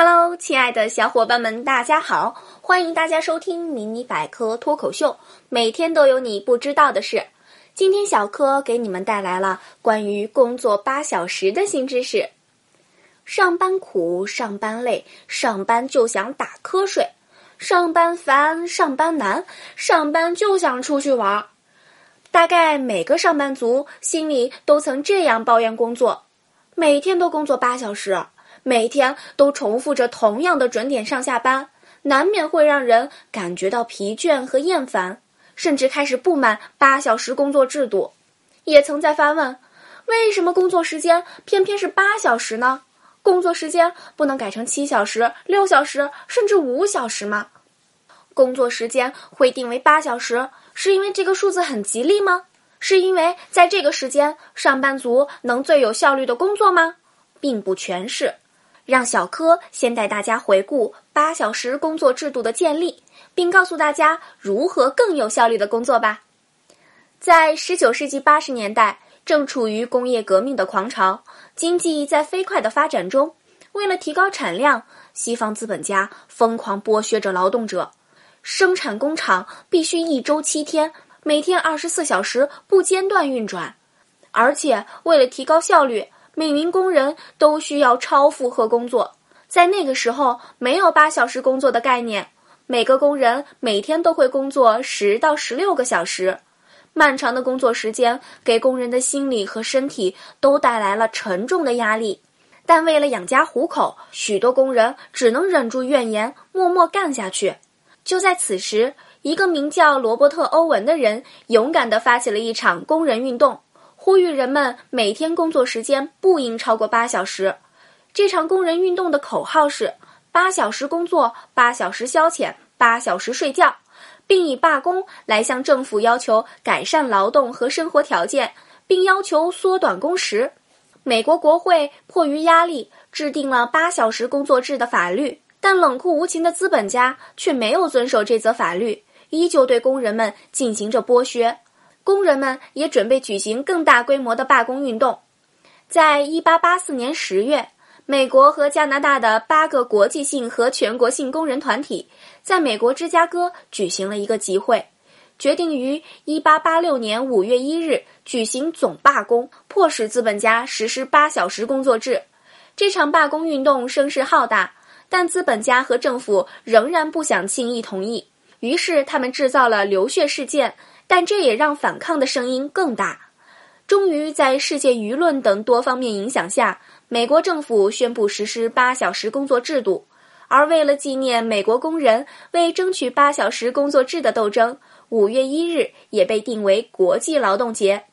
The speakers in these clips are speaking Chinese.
Hello，亲爱的小伙伴们，大家好！欢迎大家收听迷你百科脱口秀，每天都有你不知道的事。今天小柯给你们带来了关于工作八小时的新知识。上班苦，上班累，上班就想打瞌睡；上班烦，上班难，上班就想出去玩。大概每个上班族心里都曾这样抱怨工作：每天都工作八小时。每天都重复着同样的准点上下班，难免会让人感觉到疲倦和厌烦，甚至开始不满八小时工作制度。也曾在发问：为什么工作时间偏偏是八小时呢？工作时间不能改成七小时、六小时，甚至五小时吗？工作时间会定为八小时，是因为这个数字很吉利吗？是因为在这个时间，上班族能最有效率的工作吗？并不全是。让小柯先带大家回顾八小时工作制度的建立，并告诉大家如何更有效率的工作吧。在十九世纪八十年代，正处于工业革命的狂潮，经济在飞快的发展中。为了提高产量，西方资本家疯狂剥削着劳动者，生产工厂必须一周七天，每天二十四小时不间断运转，而且为了提高效率。每名工人都需要超负荷工作，在那个时候没有八小时工作的概念，每个工人每天都会工作十到十六个小时，漫长的工作时间给工人的心理和身体都带来了沉重的压力。但为了养家糊口，许多工人只能忍住怨言，默默干下去。就在此时，一个名叫罗伯特·欧文的人勇敢地发起了一场工人运动。呼吁人们每天工作时间不应超过八小时。这场工人运动的口号是：八小时工作，八小时消遣，八小时睡觉，并以罢工来向政府要求改善劳动和生活条件，并要求缩短工时。美国国会迫于压力制定了八小时工作制的法律，但冷酷无情的资本家却没有遵守这则法律，依旧对工人们进行着剥削。工人们也准备举行更大规模的罢工运动。在一八八四年十月，美国和加拿大的八个国际性和全国性工人团体在美国芝加哥举行了一个集会，决定于一八八六年五月一日举行总罢工，迫使资本家实施八小时工作制。这场罢工运动声势浩大，但资本家和政府仍然不想轻易同意，于是他们制造了流血事件。但这也让反抗的声音更大。终于，在世界舆论等多方面影响下，美国政府宣布实施八小时工作制度。而为了纪念美国工人为争取八小时工作制的斗争，五月一日也被定为国际劳动节。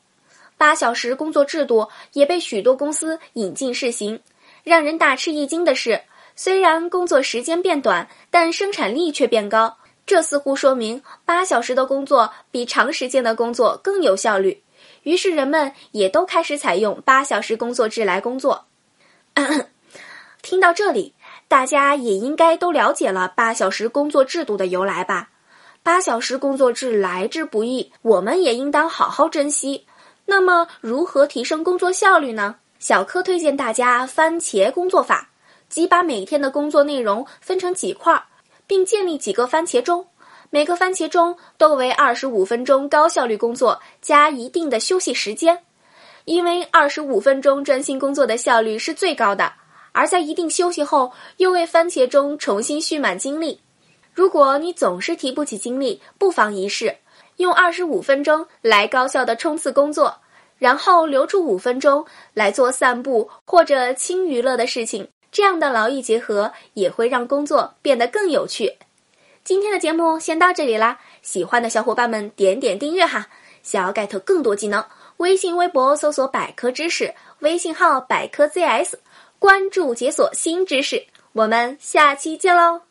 八小时工作制度也被许多公司引进试行。让人大吃一惊的是，虽然工作时间变短，但生产力却变高。这似乎说明八小时的工作比长时间的工作更有效率，于是人们也都开始采用八小时工作制来工作。听到这里，大家也应该都了解了八小时工作制度的由来吧？八小时工作制来之不易，我们也应当好好珍惜。那么，如何提升工作效率呢？小柯推荐大家番茄工作法，即把每天的工作内容分成几块儿。并建立几个番茄钟，每个番茄钟都为二十五分钟高效率工作加一定的休息时间，因为二十五分钟专心工作的效率是最高的，而在一定休息后又为番茄钟重新蓄满精力。如果你总是提不起精力，不妨一试，用二十五分钟来高效的冲刺工作，然后留出五分钟来做散步或者轻娱乐的事情。这样的劳逸结合也会让工作变得更有趣。今天的节目先到这里啦，喜欢的小伙伴们点点订阅哈。想要 get 更多技能，微信、微博搜索“百科知识”，微信号“百科 ZS”，关注解锁新知识。我们下期见喽！